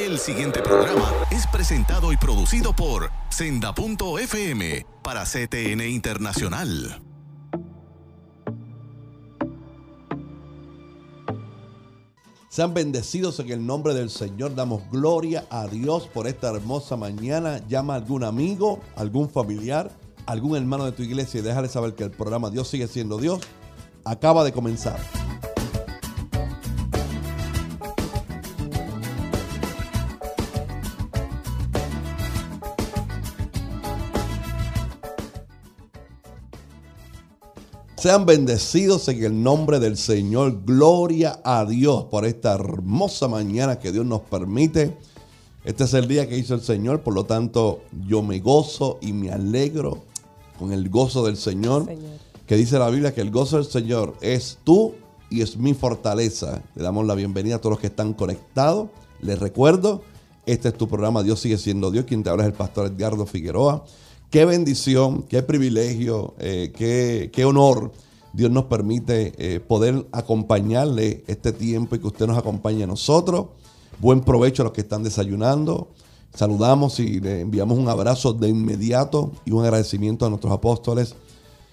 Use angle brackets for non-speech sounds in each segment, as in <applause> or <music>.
El siguiente programa es presentado y producido por Senda.fm para CTN Internacional. Sean bendecidos en el nombre del Señor. Damos gloria a Dios por esta hermosa mañana. Llama a algún amigo, algún familiar, algún hermano de tu iglesia y déjale saber que el programa Dios sigue siendo Dios. Acaba de comenzar. Sean bendecidos en el nombre del Señor. Gloria a Dios por esta hermosa mañana que Dios nos permite. Este es el día que hizo el Señor, por lo tanto yo me gozo y me alegro con el gozo del Señor, Señor. Que dice la Biblia que el gozo del Señor es tú y es mi fortaleza. Le damos la bienvenida a todos los que están conectados. Les recuerdo, este es tu programa Dios sigue siendo Dios. Quien te habla es el pastor Edgardo Figueroa. Qué bendición, qué privilegio, eh, qué, honor Dios nos permite eh, poder acompañarle este tiempo y que usted nos acompañe a nosotros. Buen provecho a los que están desayunando. Saludamos y le enviamos un abrazo de inmediato y un agradecimiento a nuestros apóstoles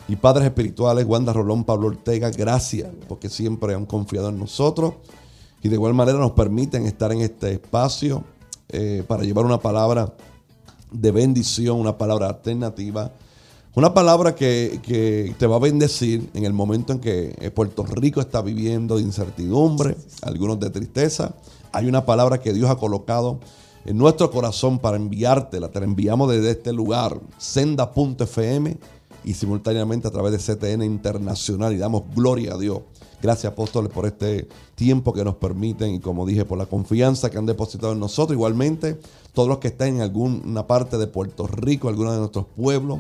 y padres espirituales, Wanda Rolón, Pablo Ortega. Gracias porque siempre han confiado en nosotros y de igual manera nos permiten estar en este espacio eh, para llevar una palabra de bendición, una palabra alternativa, una palabra que, te va a bendecir en el momento en que eh, Puerto Rico está viviendo de incertidumbre, algunos de tristeza. Hay una palabra que Dios ha colocado en nuestro corazón para enviártela. Te la enviamos desde este lugar, senda.fm y simultáneamente a través de CTN Internacional y damos gloria a Dios. Gracias apóstoles por este tiempo que nos permiten y como dije por la confianza que han depositado en nosotros. Igualmente todos los que están en alguna parte de Puerto Rico, alguno de nuestros pueblos.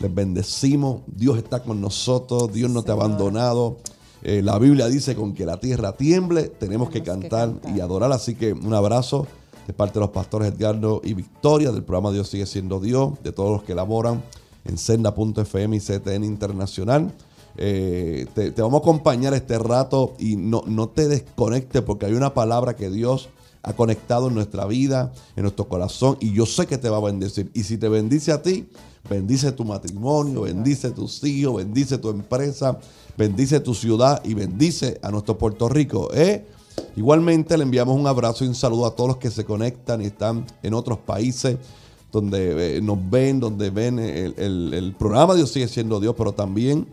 Les bendecimos. Dios está con nosotros. Dios no te ha abandonado. Eh, la Biblia dice con que la tierra tiemble, tenemos, que, cantar y adorar. Así que un abrazo de parte de los pastores Edgardo y Victoria del programa Dios sigue siendo Dios, de todos los que laboran en senda.fm y CTN Internacional. Eh, te, vamos a acompañar este rato y no, no te desconectes porque hay una palabra que Dios ha conectado en nuestra vida, en nuestro corazón, y yo sé que te va a bendecir. Y si te bendice a ti, bendice tu matrimonio, bendice tus hijos, bendice tu empresa, bendice tu ciudad y bendice a nuestro Puerto Rico. ¿eh? Igualmente le enviamos un abrazo y un saludo a todos los que se conectan y están en otros países donde eh, nos ven, donde ven el, el, programa Dios sigue siendo Dios, pero también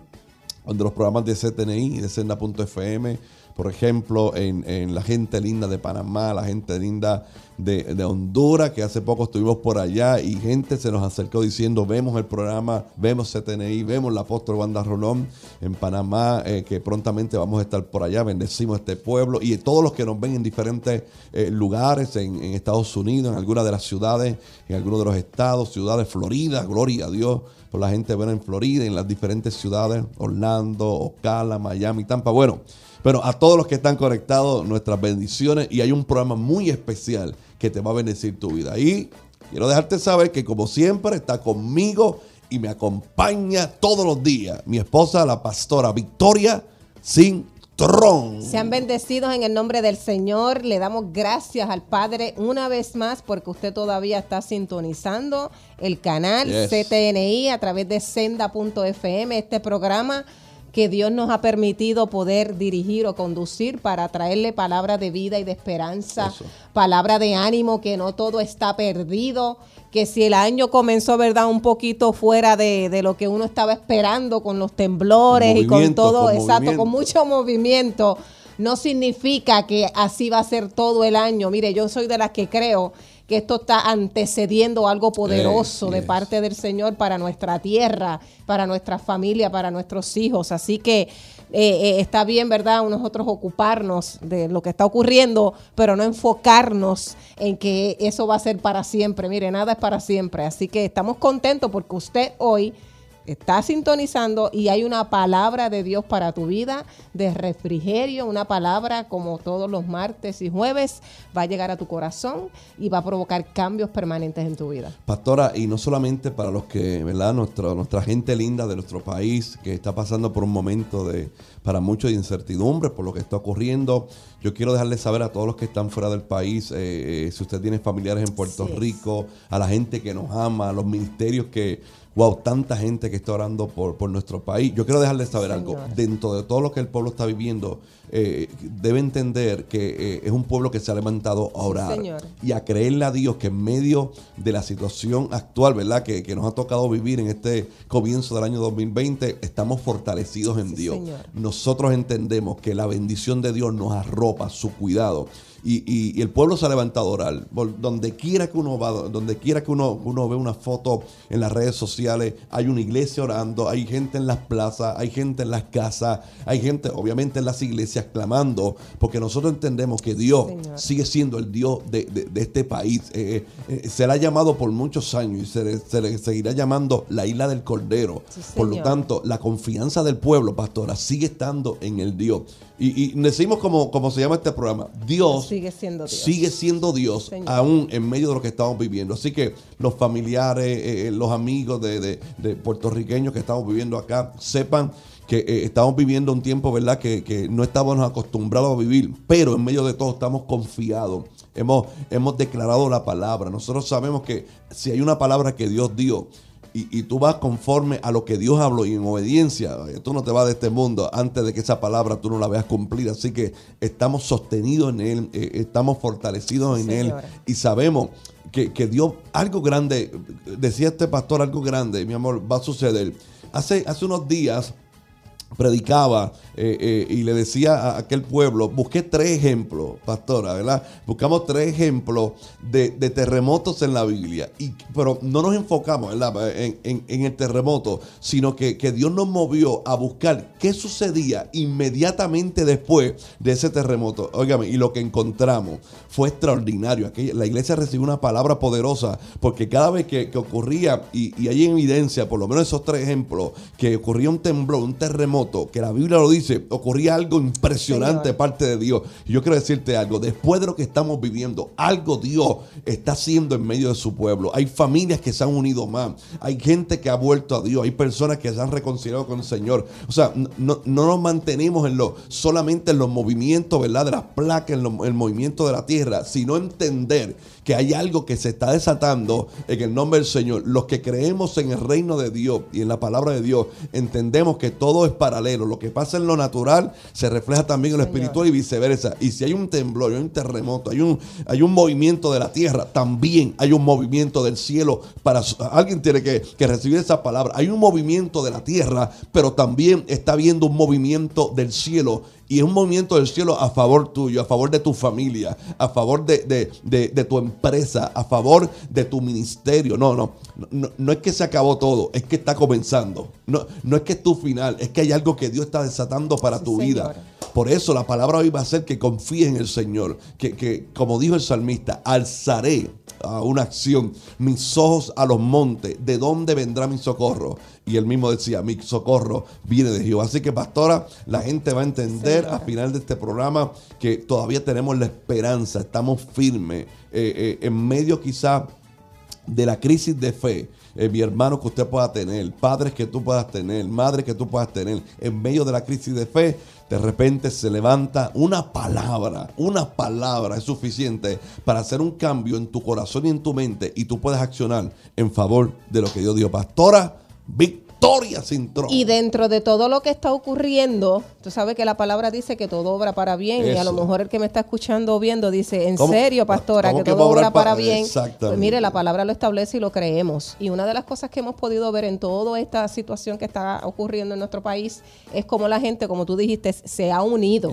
donde los programas de CTNI de Senda.fm por ejemplo, en, la gente linda de Panamá, la gente linda de, Honduras, que hace poco estuvimos por allá y gente se nos acercó diciendo, vemos el programa, vemos CTNI, vemos la apóstol Banda Rolón en Panamá, eh, que prontamente vamos a estar por allá, bendecimos este pueblo y todos los que nos ven en diferentes eh, lugares, en, Estados Unidos, en algunas de las ciudades, en algunos de los estados, ciudades, Florida, gloria a Dios por la gente ven en Florida, en las diferentes ciudades, Orlando, Ocala, Miami, Tampa. Bueno, pero a todos los que están conectados, nuestras bendiciones y hay un programa muy especial que te va a bendecir tu vida. Y quiero dejarte saber que como siempre está conmigo y me acompaña todos los días mi esposa, la pastora Victoria Sin Tron. Sean bendecidos en el nombre del Señor. Le damos gracias al Padre una vez más porque usted todavía está sintonizando el canal CTNI a través de senda.fm. Este programa que Dios nos ha permitido poder dirigir o conducir para traerle palabra de vida y de esperanza, palabra de ánimo, que no todo está perdido, que si el año comenzó, ¿verdad?, un poquito fuera de, lo que uno estaba esperando con los temblores y con todo, exacto, con mucho movimiento, no significa que así va a ser todo el año. Mire, yo soy de las que creo que esto está antecediendo algo poderoso de parte del Señor para nuestra tierra, para nuestra familia, para nuestros hijos. Así que eh, eh, está bien, ¿verdad? Nosotros ocuparnos de lo que está ocurriendo, pero no enfocarnos en que eso va a ser para siempre. Mire, nada es para siempre. Así que estamos contentos porque usted hoy está sintonizando y hay una palabra de Dios para tu vida, de refrigerio, una palabra como todos los martes y jueves, va a llegar a tu corazón y va a provocar cambios permanentes en tu vida. Pastora, y no solamente para los que, ¿verdad? Nuestra, nuestra gente linda de nuestro país que está pasando por un momento de, para mucho de incertidumbre por lo que está ocurriendo. Yo quiero dejarles saber a todos los que están fuera del país, eh, eh, si usted tiene familiares en Puerto Rico, a la gente que nos ama, a los ministerios que wow, tanta gente que está orando por, por nuestro país. Yo quiero dejarles saber algo. Dentro de todo lo que el pueblo está viviendo, eh, debe entender que eh, es un pueblo que se ha levantado a orar y a creerle a Dios que en medio de la situación actual, ¿verdad? Que, que, nos ha tocado vivir en este comienzo del año 2020, estamos fortalecidos en Dios. Nosotros entendemos que la bendición de Dios nos arropa, su cuidado. Y, el pueblo se ha levantado a orar. Donde quiera que uno va, donde quiera que uno, uno ve una foto en las redes sociales, hay una iglesia orando, hay gente en las plazas, hay gente en las casas, hay gente obviamente en las iglesias clamando, porque nosotros entendemos que Dios sigue siendo el Dios de, este país. Eh, eh, eh, se le ha llamado por muchos años y se le, seguirá llamando la isla del Cordero. por lo tanto, la confianza del pueblo, pastora, sigue estando en el Dios. Y, decimos como, como se llama este programa, Dios sigue siendo Dios, sigue siendo Dios aún en medio de lo que estamos viviendo. Así que los familiares, eh, eh, los amigos de, puertorriqueños que estamos viviendo acá, sepan que eh, estamos viviendo un tiempo, ¿verdad? Que, no estábamos acostumbrados a vivir, pero en medio de todo estamos confiados. Hemos, hemos declarado la palabra. Nosotros sabemos que si hay una palabra que Dios dio, y, tú vas conforme a lo que Dios habló y en obediencia, tú no te vas de este mundo antes de que esa palabra tú no la veas cumplida. Así que estamos sostenidos en Él, eh, estamos fortalecidos en Él y sabemos que, que, Dios, algo grande, decía este pastor, algo grande, mi amor, va a suceder. Hace, hace unos días predicaba eh, eh, y le decía a aquel pueblo, busqué tres ejemplos, pastora, ¿verdad? Buscamos tres ejemplos de, terremotos en la Biblia, pero no nos enfocamos En, el terremoto, sino que, Dios nos movió a buscar qué sucedía inmediatamente después de ese terremoto. Óigame, y lo que encontramos fue extraordinario. la iglesia recibió una palabra poderosa, porque cada vez que, ocurría, y, y hay evidencia, por lo menos esos tres ejemplos, que ocurría un temblor, un terremoto, que la Biblia lo dice, ocurría algo impresionante de parte de Dios. Y yo quiero decirte algo, después de lo que estamos viviendo, algo Dios está haciendo en medio de su pueblo. Hay familias que se han unido más, hay gente que ha vuelto a Dios, hay personas que se han reconciliado con el Señor. O sea, no, nos mantenemos en lo, solamente en los movimientos, ¿verdad? De las placas, en el movimiento de la tierra, sino entender que hay algo que se está desatando en el nombre del Señor. Los que creemos en el reino de Dios y en la palabra de Dios, entendemos que todo es paralelo. Lo que pasa en lo natural se refleja también en lo espiritual y viceversa. Y si hay un temblor, hay un terremoto, hay un, hay un movimiento de la tierra, también hay un movimiento del cielo. Para alguien tiene que, que recibir esa palabra. Hay un movimiento de la tierra, pero también está habiendo un movimiento del cielo y es un movimiento del cielo a favor tuyo, a favor de tu familia, a favor de, tu empresa, a favor de tu ministerio. No, no, no, no es que se acabó todo, es que está comenzando. No, no es que es tu final, es que hay algo que Dios está desatando para tu vida. Por eso la palabra hoy va a ser que confíes en el Señor, que, que como dijo el salmista, alzaré a una acción, mis ojos a los montes, ¿de dónde vendrá mi socorro? Y él mismo decía, mi socorro viene de Jehová. Así que pastora, la gente va a entender al final de este programa que todavía tenemos la esperanza, estamos firmes, eh, eh, en medio quizá de la crisis de fe. Eh, mi hermano que usted pueda tener, padres que tú puedas tener, madres que tú puedas tener, en medio de la crisis de fe, de repente se levanta una palabra, una palabra es suficiente para hacer un cambio en tu corazón y en tu mente y tú puedes accionar en favor de lo que Dios dio. Pastora, Víctor sin Y dentro de todo lo que está ocurriendo, tú sabes que la palabra dice que todo obra para bien. Y a lo mejor el que me está escuchando o viendo dice, en serio, pastora, que, todo obra para, bien. Pues mire, la palabra lo establece y lo creemos. Y una de las cosas que hemos podido ver en toda esta situación que está ocurriendo en nuestro país es como la gente, como tú dijiste, se ha unido.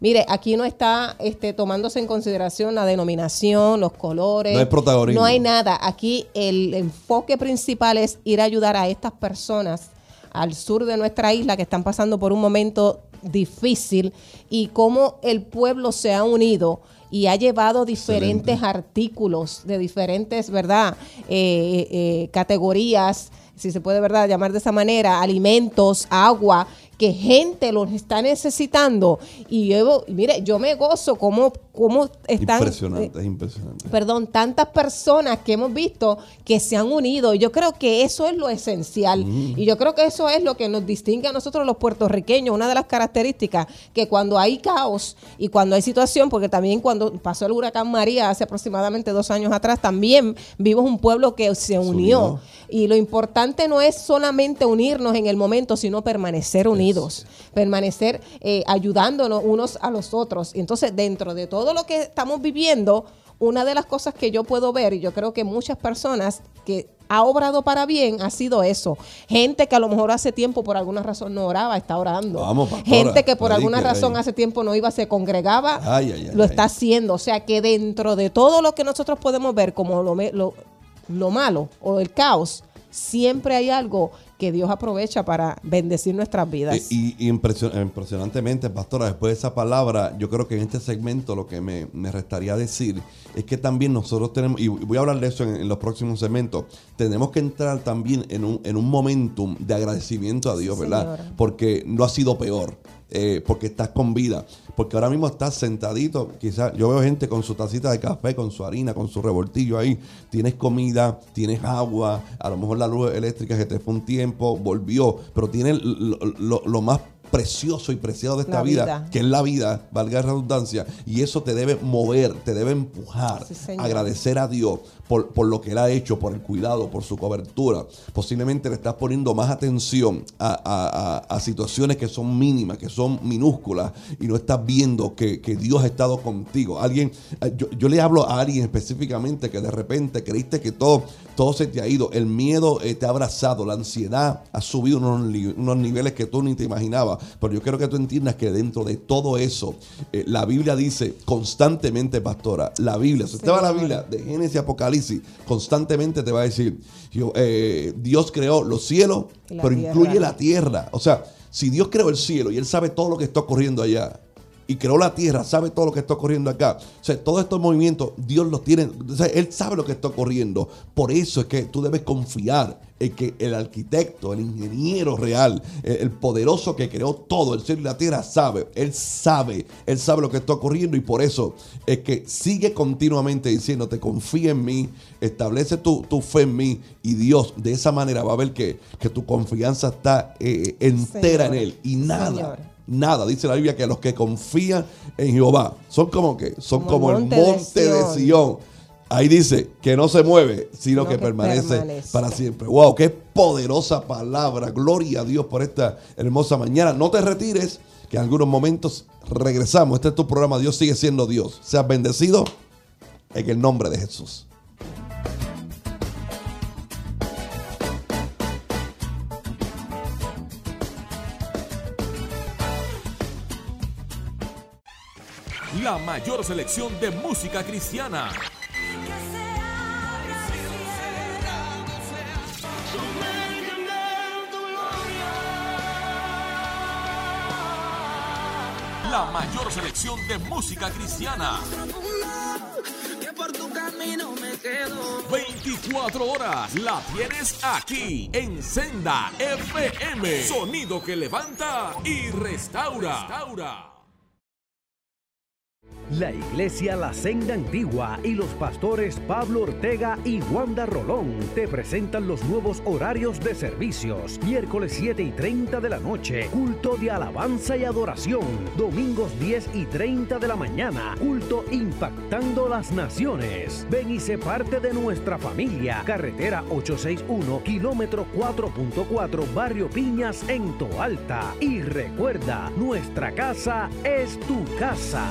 Mire, aquí no está este, tomándose en consideración la denominación, los colores. No hay protagonismo. No hay nada. Aquí el enfoque principal es ir a ayudar a estas personas al sur de nuestra isla que están pasando por un momento difícil y cómo el pueblo se ha unido y ha llevado diferentes artículos de diferentes, ¿verdad? Eh, eh, categorías si se puede verdad llamar de esa manera, alimentos, agua, que gente los está necesitando. Y yo, mire, yo me gozo como, como están... Impresionante, es impresionante. Perdón, tantas personas que hemos visto que se han unido. Y yo creo que eso es lo esencial. Y yo creo que eso es lo que nos distingue a nosotros los puertorriqueños. Una de las características que cuando hay caos y cuando hay situación, porque también cuando pasó el huracán María hace aproximadamente dos años atrás, también vimos un pueblo que se unió. Y lo importante no es solamente unirnos en el momento, sino permanecer unidos permanecer eh, ayudándonos unos a los otros. Y entonces, dentro de todo lo que estamos viviendo, una de las cosas que yo puedo ver, y yo creo que muchas personas que ha obrado para bien ha sido eso. Gente que a lo mejor hace tiempo por alguna razón no oraba, está orando. Gente que por alguna razón hace tiempo no iba, se congregaba, lo está haciendo. O sea que dentro de todo lo que nosotros podemos ver como lo, lo, lo malo o el caos, siempre hay algo que Dios aprovecha para bendecir nuestras vidas. Y, impresionantemente, pastora, después de esa palabra, yo creo que en este segmento lo que me, restaría decir es que también nosotros tenemos, y voy a hablar de eso en, los próximos segmentos, tenemos que entrar también en un, en un momentum de agradecimiento a Dios, ¿verdad? Porque no ha sido peor. Eh, porque estás con vida. Porque ahora mismo estás sentadito. Quizás yo veo gente con su tacita de café, con su harina, con su revoltillo ahí. Tienes comida, tienes agua. A lo mejor la luz eléctrica se te fue un tiempo, volvió. Pero tienes lo, más precioso y preciado de esta vida, que es la vida, valga la redundancia, y eso te debe mover, te debe empujar, agradecer a Dios por, lo que Él ha hecho, por el cuidado, por su cobertura. Posiblemente le estás poniendo más atención a, situaciones que son mínimas, que son minúsculas, y no estás viendo que, Dios ha estado contigo. Alguien, eh, yo, le hablo a alguien específicamente que de repente creíste que todo, todo se te ha ido, el miedo eh, te ha abrazado, la ansiedad ha subido unos, unos, niveles que tú ni te imaginabas. Pero yo quiero que tú entiendas que dentro de todo eso, eh, la Biblia dice constantemente, pastora, la Biblia, si usted va a la Biblia de Génesis Apocalipsis, constantemente te va a decir, eh, Dios creó los cielos, pero incluye la tierra. O sea, si Dios creó el cielo y Él sabe todo lo que está ocurriendo allá, y creó la tierra, sabe todo lo que está ocurriendo acá. O sea, todos estos movimientos, Dios los tiene, o sea, Él sabe lo que está ocurriendo. Por eso es que tú debes confiar en que el arquitecto, el ingeniero real, el, poderoso que creó todo, el cielo y la tierra, sabe. Él sabe, Él sabe lo que está ocurriendo y por eso es que sigue continuamente diciéndote, confía en mí, establece tu, fe en mí y Dios de esa manera va a ver que, que tu confianza está eh, entera en Él y nada nada. Dice la Biblia que los que confían en Jehová son como que son como, el monte de Sión. Ahí dice que no se mueve, sino que, permanece, para siempre. Wow, qué poderosa palabra. Gloria a Dios por esta hermosa mañana. No te retires, que en algunos momentos regresamos. Este es tu programa. Dios sigue siendo Dios. Seas bendecido en el nombre de Jesús. La mayor selección de música cristiana. La mayor selección de música cristiana. 24 horas la tienes aquí en Senda FM. Sonido que levanta y restaura. restaura. La Iglesia La Senda Antigua y los pastores Pablo Ortega y Wanda Rolón te presentan los nuevos horarios de servicios. Miércoles 7 y 30 de la noche, culto de alabanza y adoración. Domingos 10 y 30 de la mañana, culto impactando las naciones. Ven y sé parte de nuestra familia. Carretera 861, kilómetro 4.4, Barrio Piñas en Toalta. Y recuerda, nuestra casa es tu casa.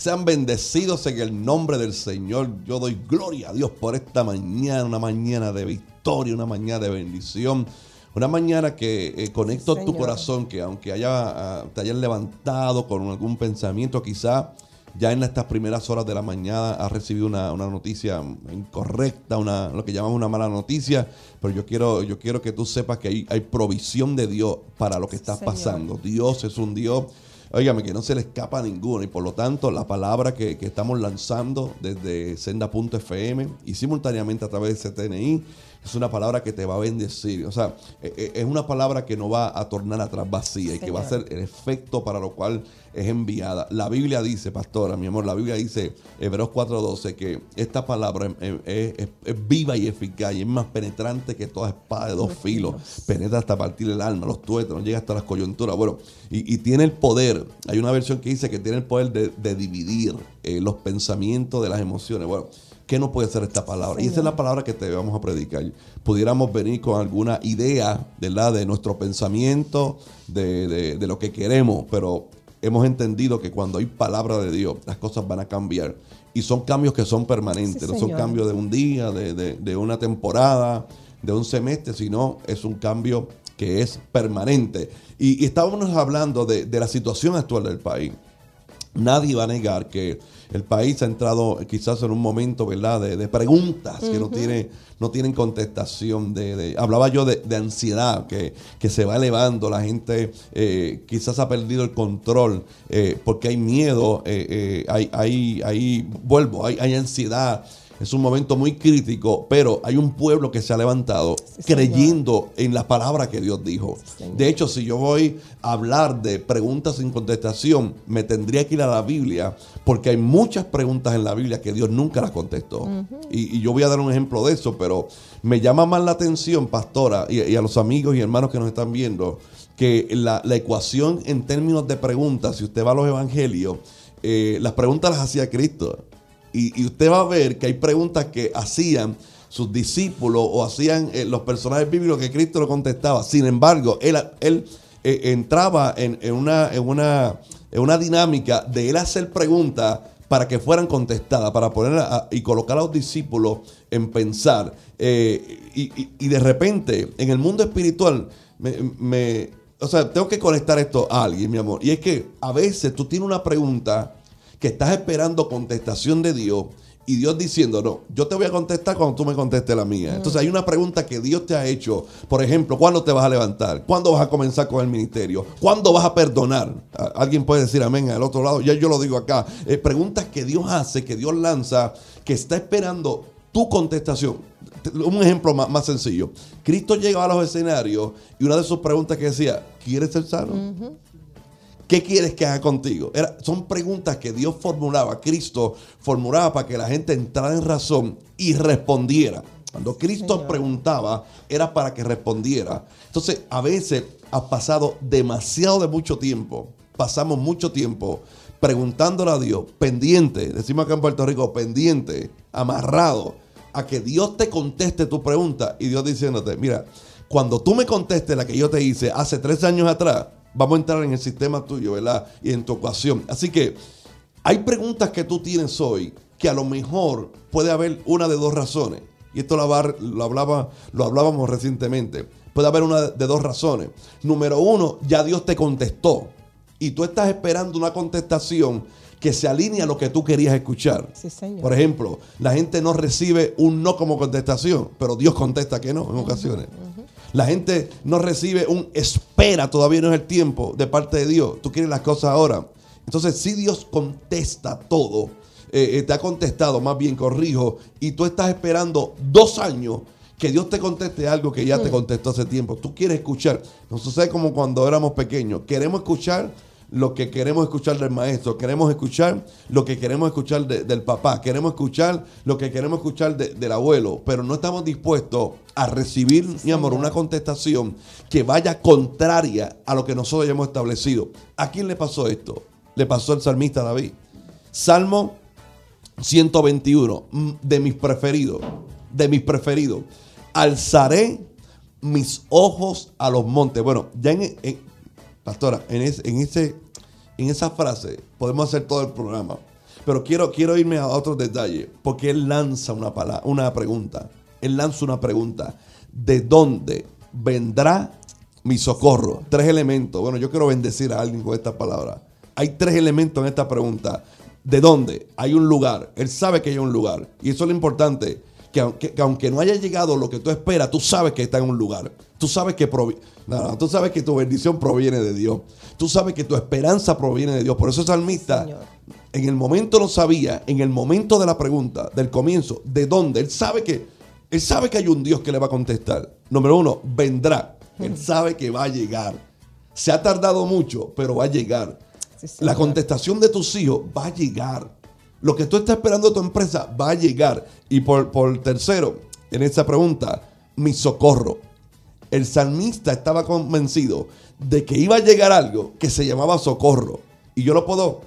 Sean bendecidos en el nombre del Señor. Yo doy gloria a Dios por esta mañana, una mañana de victoria, una mañana de bendición. Una mañana que eh, conecto tu corazón, que aunque haya, ah, te hayan levantado con algún pensamiento, quizá ya en estas primeras horas de la mañana has recibido una, noticia incorrecta, una, lo que llamamos una mala noticia, pero yo quiero, yo quiero que tú sepas que hay, provisión de Dios para lo que estás pasando. Dios es un Dios Óigame, que no se le escapa a ninguno. Y por lo tanto, la palabra que, que estamos lanzando desde senda.fm y simultáneamente a través de CTNI es una palabra que te va a bendecir. O sea, e, e, es una palabra que no va a tornar atrás vacía y que va a ser el efecto para lo cual es enviada. La Biblia dice, pastora, mi amor, la Biblia dice, Hebreos 4:12, que esta palabra es, viva y eficaz y es más penetrante que toda espada de dos filos. Penetra hasta partir el alma, los tuétanos, llega hasta las coyunturas. Bueno, y, tiene el poder. Hay una versión que dice que tiene el poder de, dividir eh, los pensamientos de las emociones. Bueno, ¿Qué no puede ser esta palabra? Y esa es la palabra que te vamos a predicar. Pudiéramos venir con alguna idea ¿verdad? de nuestro pensamiento, de, lo que queremos, pero hemos entendido que cuando hay palabra de Dios, las cosas van a cambiar. Y son cambios que son permanentes, no son cambios de un día, de, una temporada, de un semestre, sino es un cambio que es permanente. Y, y estábamos hablando de la situación actual del país. Nadie va a negar que el país ha entrado quizás en un momento, ¿verdad?, de, preguntas que no, tiene, no tienen contestación. De, hablaba yo de, ansiedad que, que, se va elevando, la gente eh, quizás ha perdido el control eh, porque hay miedo, eh, hay, hay, hay, vuelvo, hay, hay ansiedad es un momento muy crítico, pero hay un pueblo que se ha levantado creyendo en la palabra que Dios dijo. de hecho, si yo voy a hablar de preguntas sin contestación, me tendría que ir a la Biblia, porque hay muchas preguntas en la Biblia que Dios nunca las contestó. y, yo voy a dar un ejemplo de eso, pero me llama más la atención, pastora, y, a los amigos y hermanos que nos están viendo, que la, ecuación en términos de preguntas, si usted va a los evangelios, eh, las preguntas las hacía Cristo. Y, usted va a ver que hay preguntas que hacían sus discípulos o hacían eh, los personajes bíblicos que Cristo lo contestaba. Sin embargo, él, él eh, entraba en, una, en, una, en una dinámica de él hacer preguntas para que fueran contestadas, para poner y colocar a los discípulos en pensar. Eh, y, de repente, en el mundo espiritual, me, o sea, tengo que conectar esto a alguien, mi amor. Y es que a veces tú tienes una pregunta que estás esperando contestación de Dios y Dios diciendo, no, yo te voy a contestar cuando tú me contestes la mía. Entonces hay una pregunta que Dios te ha hecho, por ejemplo, ¿cuándo te vas a levantar? ¿Cuándo vas a comenzar con el ministerio? ¿Cuándo vas a perdonar? Alguien puede decir amén al otro lado, ya yo lo digo acá. Eh, preguntas que Dios hace, que Dios lanza, que está esperando tu contestación. Un ejemplo más, sencillo. Cristo llegaba a los escenarios y una de sus preguntas que decía, ¿quieres ser sano? ¿Qué quieres que haga contigo? son preguntas que Dios formulaba, Cristo formulaba para que la gente entrara en razón y respondiera. Cuando Cristo preguntaba, era para que respondiera. Entonces, a veces ha pasado demasiado de mucho tiempo, pasamos mucho tiempo preguntándole a Dios, pendiente, decimos acá en Puerto Rico, pendiente, amarrado, a que Dios te conteste tu pregunta y Dios diciéndote, mira, cuando tú me contestes la que yo te hice hace tres años atrás, vamos a entrar en el sistema tuyo, ¿verdad? Y en tu ocasión. Así que hay preguntas que tú tienes hoy que a lo mejor puede haber una de dos razones. Y esto lo, hablaba, lo hablábamos recientemente. Puede haber una de dos razones. Número uno, ya Dios te contestó. Y tú estás esperando una contestación que se alinea a lo que tú querías escuchar. Por ejemplo, la gente no recibe un no como contestación, pero Dios contesta que no en ocasiones. La gente no recibe un espera, todavía no es el tiempo de parte de Dios. Tú quieres las cosas ahora. Entonces, si Dios contesta todo, eh, eh, te ha contestado, más bien corrijo, y tú estás esperando dos años que Dios te conteste algo que ya te contestó hace tiempo. Tú quieres escuchar. No sucede como cuando éramos pequeños. Queremos escuchar lo que queremos escuchar del maestro, queremos escuchar lo que queremos escuchar del papá, queremos escuchar lo que queremos escuchar del abuelo, pero no estamos dispuestos a recibir, mi amor, una contestación que vaya contraria a lo que nosotros hemos establecido. ¿A quién le pasó esto? Le pasó al salmista David. Salmo 121, mm, de mis preferidos, de mis preferidos. Alzaré mis ojos a los montes. Bueno, ya en, Pastora, en, en, ese, en esa frase podemos hacer todo el programa. Pero quiero, quiero irme a otro detalle, porque él lanza una, palabra, una pregunta. Él lanza una pregunta. ¿De dónde vendrá mi socorro? Tres elementos. Bueno, yo quiero bendecir a alguien con esta palabra. Hay tres elementos en esta pregunta. ¿De dónde? Hay un lugar. Él sabe que hay un lugar. Y eso es lo importante. Que aunque, que aunque no haya llegado lo que tú esperas, tú sabes que está en un lugar. Tú sabes que no, tú sabes que tu bendición proviene de Dios. Tú sabes que tu esperanza proviene de Dios. Por eso el salmista en el momento lo sabía, en el momento de la pregunta, del comienzo, de dónde. Él sabe que él sabe que hay un Dios que le va a contestar. Número uno, vendrá. Él sabe que va a llegar. Se ha tardado mucho, pero va a llegar. la contestación de tus hijos va a llegar. Lo que tú estás esperando de tu empresa va a llegar. Y por, por tercero, en esta pregunta, mi socorro. El salmista estaba convencido de que iba a llegar algo que se llamaba socorro. Y yo lo puedo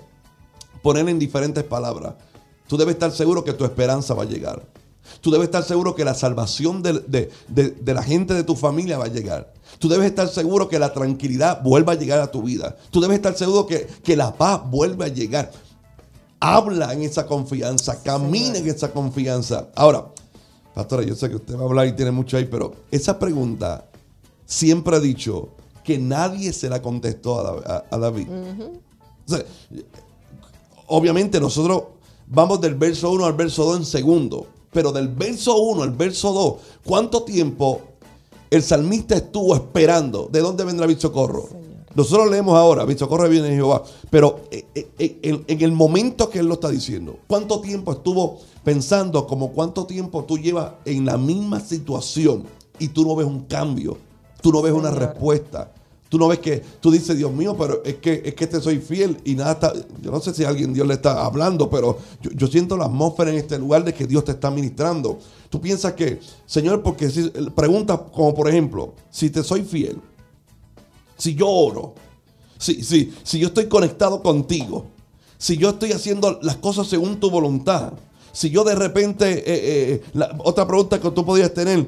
poner en diferentes palabras. Tú debes estar seguro que tu esperanza va a llegar. Tú debes estar seguro que la salvación de, la gente de tu familia va a llegar. Tú debes estar seguro que la tranquilidad vuelva a llegar a tu vida. Tú debes estar seguro que, que la paz vuelve a llegar. Habla en esa confianza, camina en esa confianza. Ahora, pastora, yo sé que usted va a hablar y tiene mucho ahí, pero esa pregunta siempre ha dicho que nadie se la contestó a, David. obviamente nosotros vamos del verso 1 al verso 2 en segundo, pero del verso 1 al verso 2, ¿cuánto tiempo el salmista estuvo esperando? ¿De dónde vendrá mi socorro? Nosotros leemos ahora, mi socorro viene de Jehová, pero eh, eh, eh, en, el momento que él lo está diciendo, ¿cuánto tiempo estuvo pensando como cuánto tiempo tú llevas en la misma situación y tú no ves un cambio, tú no ves una respuesta? Tú no ves que tú dices, Dios mío, pero es que, es que te soy fiel y nada está. Yo no sé si alguien Dios le está hablando, pero yo, siento la atmósfera en este lugar de que Dios te está ministrando. Tú piensas que, Señor, porque si, preguntas como por ejemplo, si te soy fiel, si yo oro, si, si, si yo estoy conectado contigo, si yo estoy haciendo las cosas según tu voluntad, si yo de repente, eh, eh, la, otra pregunta que tú podrías tener,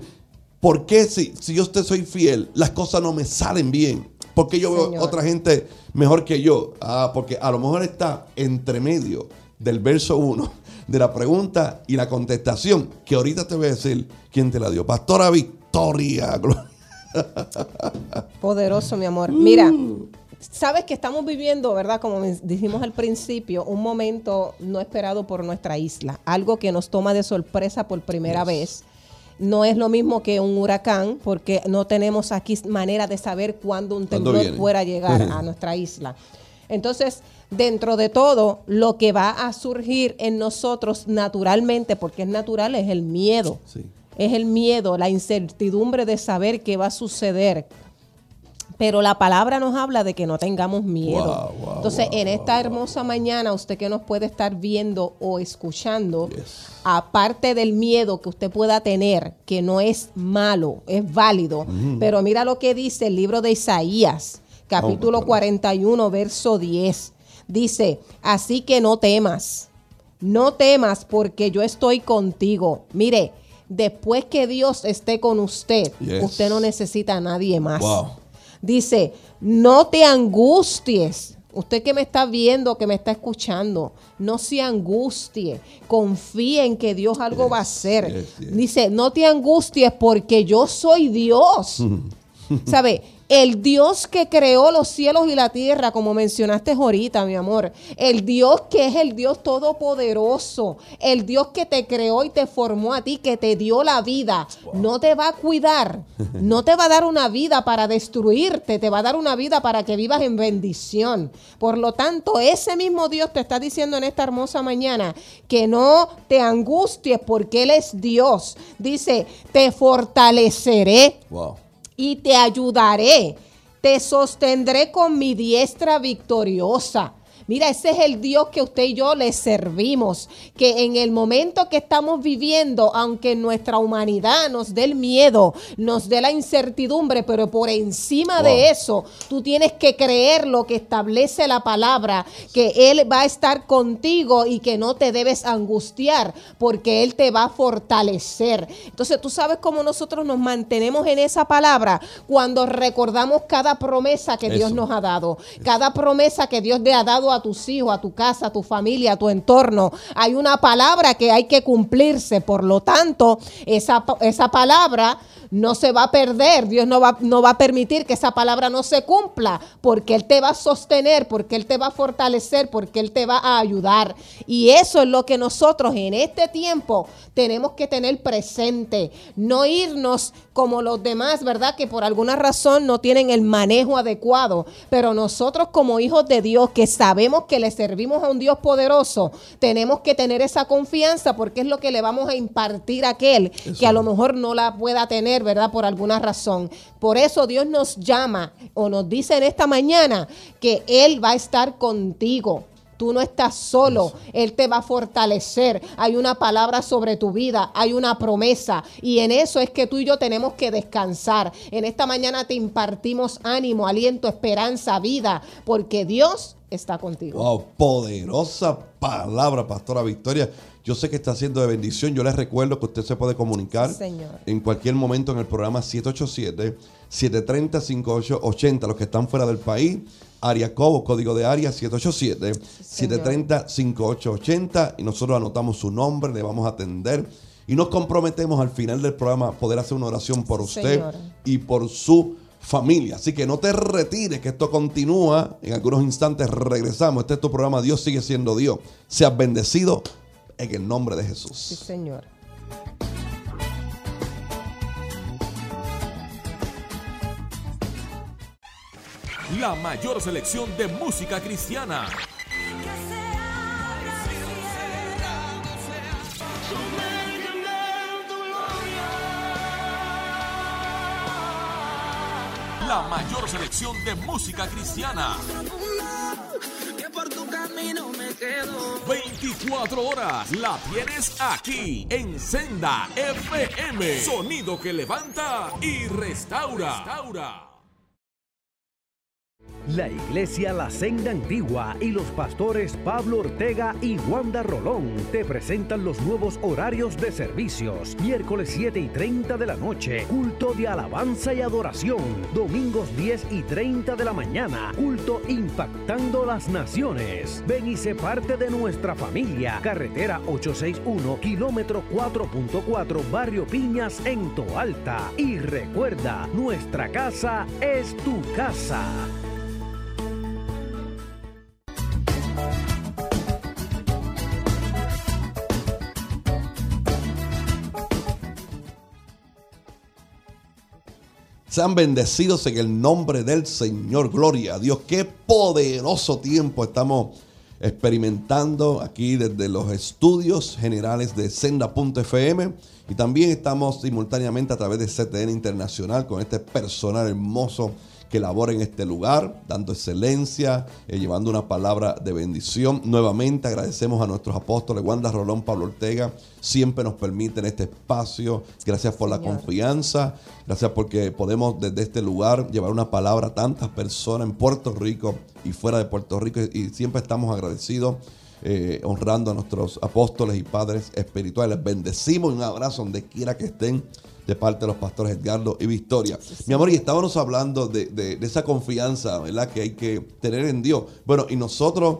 ¿por qué si, si yo te soy fiel, las cosas no me salen bien? Porque yo veo otra gente mejor que yo. Ah, porque a lo mejor está entre medio del verso 1 de la pregunta y la contestación, que ahorita te voy a decir quién te la dio. Pastora Victoria. Poderoso, mi amor. Mira, sabes que estamos viviendo, ¿verdad? Como dijimos al principio, un momento no esperado por nuestra isla. Algo que nos toma de sorpresa por primera vez no es lo mismo que un huracán, porque no tenemos aquí manera de saber cuándo un temblor pueda llegar a <laughs> nuestra isla. Entonces, dentro de todo, lo que va a surgir en nosotros naturalmente, porque es natural, es el miedo. Es el miedo, la incertidumbre de saber qué va a suceder, pero la palabra nos habla de que no tengamos miedo. Entonces, en esta hermosa mañana, usted que nos puede estar viendo o escuchando, aparte del miedo que usted pueda tener, que no es malo, es válido, pero mira lo que dice el libro de Isaías, capítulo 41, verso 10. Dice, así que no temas, no temas porque yo estoy contigo. Mire, después que Dios esté con usted, usted no necesita a nadie más. Dice, no te angusties. Usted que me está viendo, que me está escuchando, no se angustie. Confíe en que Dios algo va a hacer. Dice, no te angusties porque yo soy Dios. <laughs> ¿Sabe? El Dios que creó los cielos y la tierra, como mencionaste ahorita, mi amor. El Dios que es el Dios todopoderoso. El Dios que te creó y te formó a ti, que te dio la vida. No te va a cuidar. No te va a dar una vida para destruirte. Te va a dar una vida para que vivas en bendición. Por lo tanto, ese mismo Dios te está diciendo en esta hermosa mañana que no te angusties porque Él es Dios. Dice, te fortaleceré. Wow y te ayudaré. Te sostendré con mi diestra victoriosa. Mira, ese es el Dios que usted y yo le servimos. Que en el momento que estamos viviendo, aunque nuestra humanidad nos dé el miedo, nos dé la incertidumbre, pero por encima de eso, tú tienes que creer lo que establece la palabra, que Él va a estar contigo y que no te debes angustiar, porque Él te va a fortalecer. Entonces, tú sabes cómo nosotros nos mantenemos en esa palabra cuando recordamos cada promesa que Dios nos ha dado, cada promesa que Dios le ha dado a a tus hijos, a tu casa, a tu familia, a tu entorno. Hay una palabra que hay que cumplirse. Por lo tanto, esa, esa palabra no se va a perder. Dios no va, no va a permitir que esa palabra no se cumpla, porque Él te va a sostener, porque Él te va a fortalecer, porque Él te va a ayudar. Y eso es lo que nosotros en este tiempo tenemos que tener presente. No irnos como los demás, ¿verdad? Que por alguna razón no tienen el manejo adecuado. Pero nosotros como hijos de Dios, que sabemos que le servimos a un Dios poderoso, tenemos que tener esa confianza porque es lo que le vamos a impartir a aquel que a lo mejor no la pueda tener ¿verdad? Por alguna razón. Por eso Dios nos llama o nos dice en esta mañana que Él va a estar contigo. Tú no estás solo, Él te va a fortalecer. Hay una palabra sobre tu vida, hay una promesa. Y en eso es que tú y yo tenemos que descansar. En esta mañana te impartimos ánimo, aliento, esperanza, vida, porque Dios está contigo. Wow, poderosa palabra, Pastora Victoria. Yo sé que está haciendo de bendición. Yo les recuerdo que usted se puede comunicar en cualquier momento en el programa 787-730-5880. Los que están fuera del país, área Cobo, código de área 787-730-5880. Y nosotros anotamos su nombre, le vamos a atender. Y nos comprometemos al final del programa a poder hacer una oración por usted y por su familia. Así que no te retires, que esto continúa. En algunos instantes regresamos. Este es tu programa Dios sigue siendo Dios. Seas bendecido en el nombre de Jesús. Sí, Señor. La mayor selección de música cristiana. La mayor selección de música cristiana por tu camino me quedo. 24 horas la tienes aquí en Senda FM. Sonido que levanta y restaura. restaura. La Iglesia La Senda Antigua y los pastores Pablo Ortega y Wanda Rolón te presentan los nuevos horarios de servicios. Miércoles 7 y 30 de la noche, culto de alabanza y adoración. Domingos 10 y 30 de la mañana, culto impactando las naciones. Ven y sé parte de nuestra familia. Carretera 861, kilómetro 4.4, Barrio Piñas en Toalta. Y recuerda, nuestra casa es tu casa. Sean bendecidos en el nombre del Señor. Gloria a Dios. Qué poderoso tiempo estamos experimentando aquí desde los estudios generales de Senda.fm y también estamos simultáneamente a través de CTN Internacional con este personal hermoso que labora en este lugar, dando excelencia, eh, llevando una palabra de bendición. Nuevamente agradecemos a nuestros apóstoles, Wanda Rolón, Pablo Ortega, siempre nos permiten este espacio. Gracias por la confianza, gracias porque podemos desde este lugar llevar una palabra a tantas personas en Puerto Rico y fuera de Puerto Rico y siempre estamos agradecidos. Eh, honrando a nuestros apóstoles y padres espirituales. Bendecimos un abrazo donde quiera que estén de parte de los pastores Edgardo y Victoria. Mi amor, y estábamos hablando de, esa confianza, ¿verdad? Que hay que tener en Dios. Bueno, y nosotros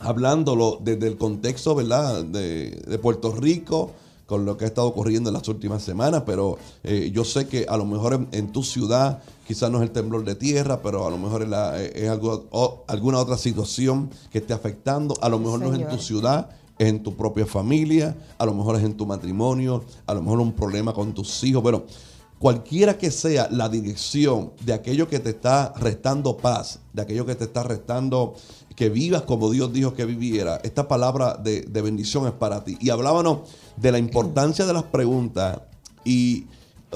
hablándolo desde el contexto, ¿verdad? De, Puerto Rico, con lo que ha estado ocurriendo en las últimas semanas, pero eh, yo sé que a lo mejor en, tu ciudad quizás no es el temblor de tierra, pero a lo mejor es, algo, alguna otra situación que esté afectando, a lo mejor no es en tu ciudad, es en tu propia familia, a lo mejor es en tu matrimonio, a lo mejor un problema con tus hijos. Bueno, cualquiera que sea la dirección de aquello que te está restando paz, de aquello que te está restando que vivas como Dios dijo que viviera, esta palabra de, de bendición es para ti. Y hablábamos de la importancia de las preguntas y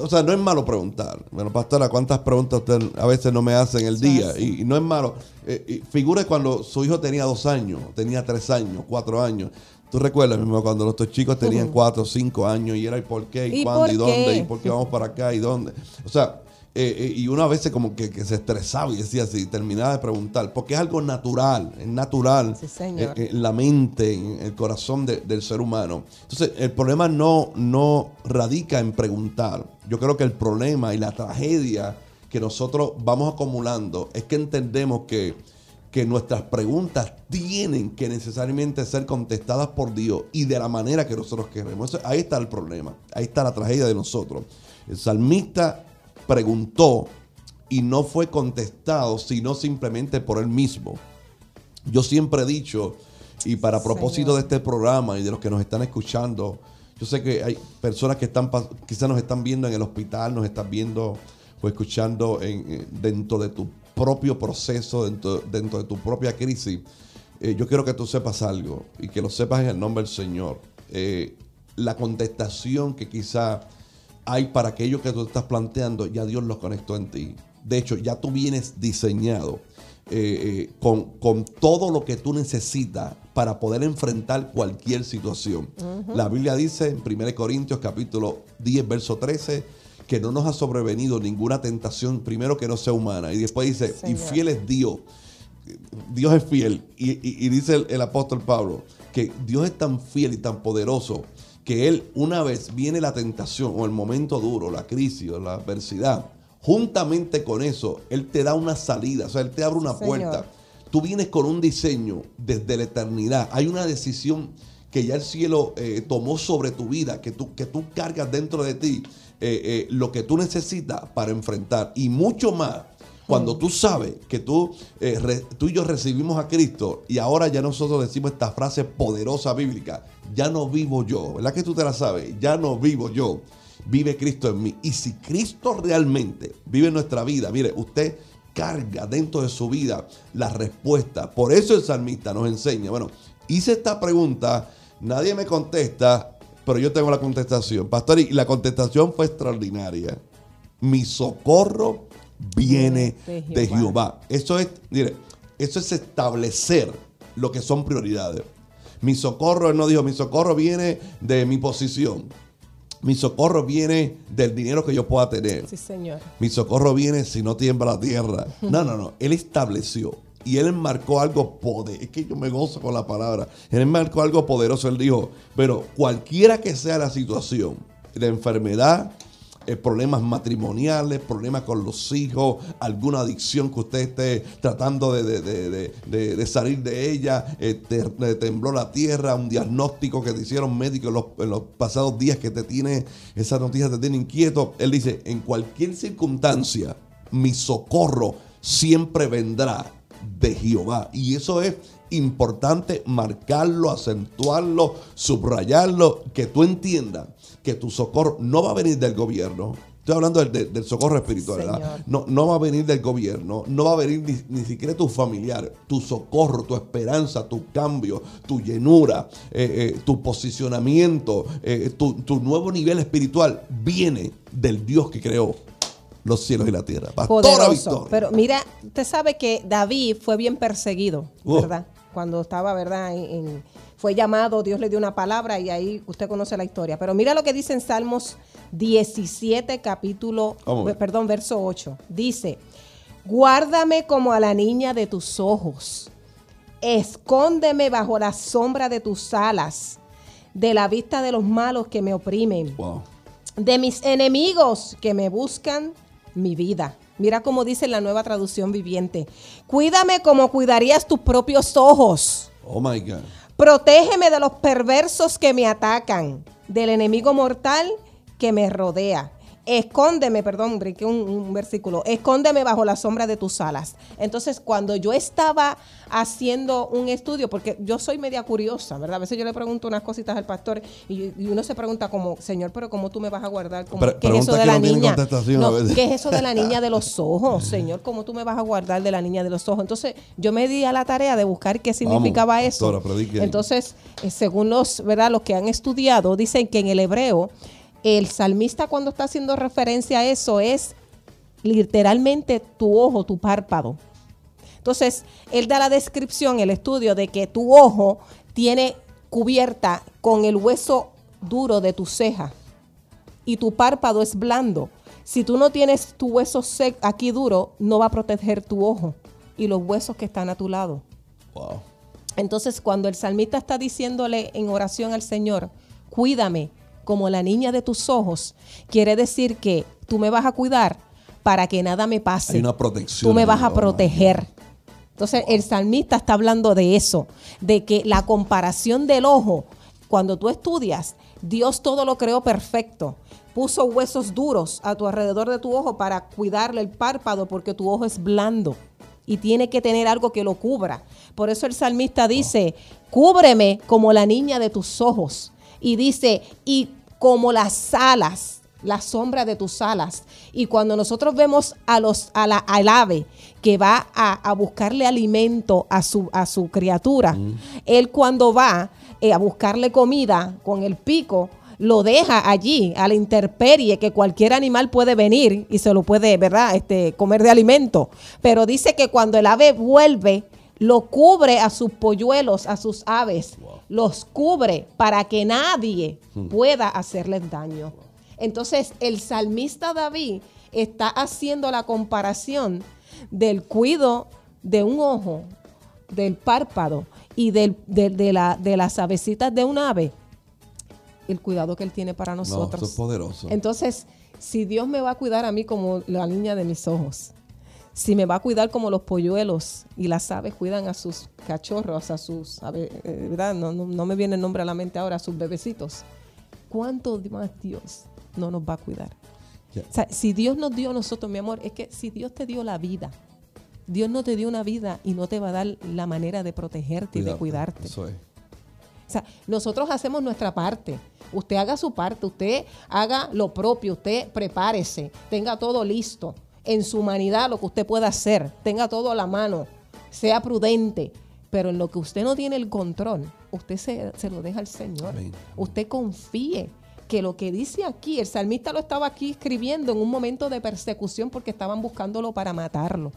o sea, no es malo preguntar. Bueno, pastora, ¿cuántas preguntas usted a veces no me hace en el día? Y, no es malo. Eh, figura cuando su hijo tenía dos años, tenía tres años, cuatro años. Tú recuerdas mismo cuando nuestros chicos tenían cuatro cinco años y era y por qué, y, cuándo, y dónde, y por qué vamos para acá, y dónde. O sea, eh, eh, y uno a veces como que, se estresaba y decía así, terminaba de preguntar, porque es algo natural, es natural en, la mente, en el corazón del ser humano. Entonces, el problema no, no radica en preguntar. Yo creo que el problema y la tragedia que nosotros vamos acumulando es que entendemos que que nuestras preguntas tienen que necesariamente ser contestadas por Dios y de la manera que nosotros queremos. ahí está el problema, ahí está la tragedia de nosotros. El salmista preguntó y no fue contestado, sino simplemente por él mismo. Yo siempre he dicho, y para propósito de este programa y de los que nos están escuchando, yo sé que hay personas que están quizás nos están viendo en el hospital, nos están viendo o escuchando en, eh, dentro de tu propio proceso, dentro, dentro de tu propia crisis. Eh, yo quiero que tú sepas algo y que lo sepas en el nombre del Señor. Eh, la contestación que quizá hay para aquello que tú estás planteando, ya Dios lo conectó en ti. De hecho, ya tú vienes diseñado eh, con, con, todo lo que tú necesitas para poder enfrentar cualquier situación. La Biblia dice en 1 Corintios capítulo 10, verso 13, que no nos ha sobrevenido ninguna tentación, primero que no sea humana, y después dice, y fiel es Dios. Dios es fiel. Y, dice el, el, apóstol Pablo que Dios es tan fiel y tan poderoso que Él, una vez viene la tentación o el momento duro, la crisis o la adversidad, juntamente con eso, Él te da una salida, o sea, Él te abre una puerta. Tú vienes con un diseño desde la eternidad. Hay una decisión que ya el cielo eh, tomó sobre tu vida, que tú, que tú cargas dentro de ti eh, eh, lo que tú necesitas para enfrentar. Y mucho más cuando tú sabes que tú, tú y yo recibimos a Cristo y ahora ya nosotros decimos esta frase poderosa bíblica, ya no vivo yo, ¿verdad que tú te la sabes? Ya no vivo yo, vive Cristo en mí. Y si Cristo realmente vive en nuestra vida, mire, usted carga dentro de su vida la respuesta. Por eso el salmista nos enseña, bueno, hice esta pregunta, nadie me contesta, pero yo tengo la contestación. Pastor, y la contestación fue extraordinaria. Mi socorro viene de Jehová. Eso es, mire, eso es establecer lo que son prioridades. Mi socorro, él no dijo, mi socorro viene de mi posición. Mi socorro viene del dinero que yo pueda tener. Sí, señor. Mi socorro viene si no tiembla la tierra. <laughs> No, no, no. Él estableció y él enmarcó algo poderoso. Es que yo me gozo con la palabra. Él enmarcó algo poderoso. Él dijo, pero cualquiera que sea la situación, la enfermedad, eh, problemas matrimoniales, problemas con los hijos, alguna adicción que usted esté tratando de, salir de ella, eh, te, tembló la tierra, un diagnóstico que te hicieron médicos en los, pasados días que te tiene, esa noticia te tiene inquieto. Él dice, en cualquier circunstancia, mi socorro siempre vendrá de Jehová. Y eso es importante marcarlo, acentuarlo, subrayarlo, que tú entiendas que tu socorro no va a venir del gobierno. Estoy hablando del, socorro espiritual, ¿verdad? No, no va a venir del gobierno, no va a venir ni, siquiera tu familiar. Tu socorro, tu esperanza, tu cambio, tu llenura, eh, eh, tu posicionamiento, eh, tu, tu nuevo nivel espiritual viene del Dios que creó los cielos y la tierra. Poderoso. Pero mira, usted sabe que David fue bien perseguido, ¿verdad? Cuando estaba, ¿verdad? Fue llamado, Dios le dio una palabra y ahí usted conoce la historia. Pero mira lo que dice en Salmos 17, capítulo, perdón, verso 8. Dice, guárdame como a la niña de tus ojos, escóndeme bajo la sombra de tus alas, de la vista de los malos que me oprimen, de mis enemigos que me buscan mi vida. Mira cómo dice la nueva traducción viviente. Cuídame como cuidarías tus propios ojos. Oh my God. Protégeme de los perversos que me atacan, del enemigo mortal que me rodea escóndeme, perdón, brinqué un, versículo, escóndeme bajo la sombra de tus alas. Entonces, cuando yo estaba haciendo un estudio, porque yo soy media curiosa, ¿verdad? A veces yo le pregunto unas cositas al pastor y, uno se pregunta como, Señor, pero ¿cómo tú me vas a guardar? ¿Qué es eso de la niña? ¿Qué es <laughs> eso de la niña de los ojos? Señor, ¿cómo tú me vas a guardar de la niña de los ojos? Entonces, yo me di a la tarea de buscar qué significaba eso. Entonces, eh, según los, ¿verdad? Los que han estudiado, dicen que en el hebreo el salmista cuando está haciendo referencia a eso es literalmente tu ojo, tu párpado. Entonces, él da la descripción, el estudio de que tu ojo tiene cubierta con el hueso duro de tu ceja y tu párpado es blando. Si tú no tienes tu hueso aquí duro, no va a proteger tu ojo y los huesos que están a tu lado. Entonces, cuando el salmista está diciéndole en oración al Señor, cuídame, como la niña de tus ojos, quiere decir que tú me vas a cuidar para que nada me pase. Hay una protección. Tú me vas a proteger. Entonces el salmista está hablando de eso, de que la comparación del ojo, cuando tú estudias, Dios todo lo creó perfecto. Puso huesos duros a tu alrededor de tu ojo para cuidarle el párpado porque tu ojo es blando y tiene que tener algo que lo cubra. Por eso el salmista dice, cúbreme como la niña de tus ojos. Y dice, y como las alas, la sombra de tus alas. Y cuando nosotros vemos a los, a la, al ave que va a, buscarle alimento a su, a su criatura, mm. él cuando va eh, a buscarle comida con el pico, lo deja allí a la intemperie que cualquier animal puede venir y se lo puede, ¿verdad? Este, comer de alimento. Pero dice que cuando el ave vuelve, lo cubre a sus polluelos, a sus aves, los cubre para que nadie hmm. pueda hacerles daño. Entonces, el salmista David está haciendo la comparación del cuido de un ojo, del párpado y de, la, de las avecitas de un ave, el cuidado que Él tiene para nosotros. No, es poderoso. Entonces, si Dios me va a cuidar a mí como la niña de mis ojos, si me va a cuidar como los polluelos y las aves cuidan a sus cachorros, a sus, eh, ¿verdad? No, no, me viene el nombre a la mente ahora, a sus bebecitos. ¿Cuánto más Dios no nos va a cuidar? O sea, si Dios nos dio a nosotros, mi amor, es que si Dios te dio la vida, Dios no te dio una vida y no te va a dar la manera de protegerte y de cuidarte. Eso es. O sea, nosotros hacemos nuestra parte. Usted haga su parte, usted haga lo propio, usted prepárese, tenga todo listo. En su humanidad, lo que usted pueda hacer, tenga todo a la mano, sea prudente. Pero en lo que usted no tiene el control, usted se, lo deja al Señor. Usted confíe que lo que dice aquí, el salmista lo estaba aquí escribiendo en un momento de persecución porque estaban buscándolo para matarlo.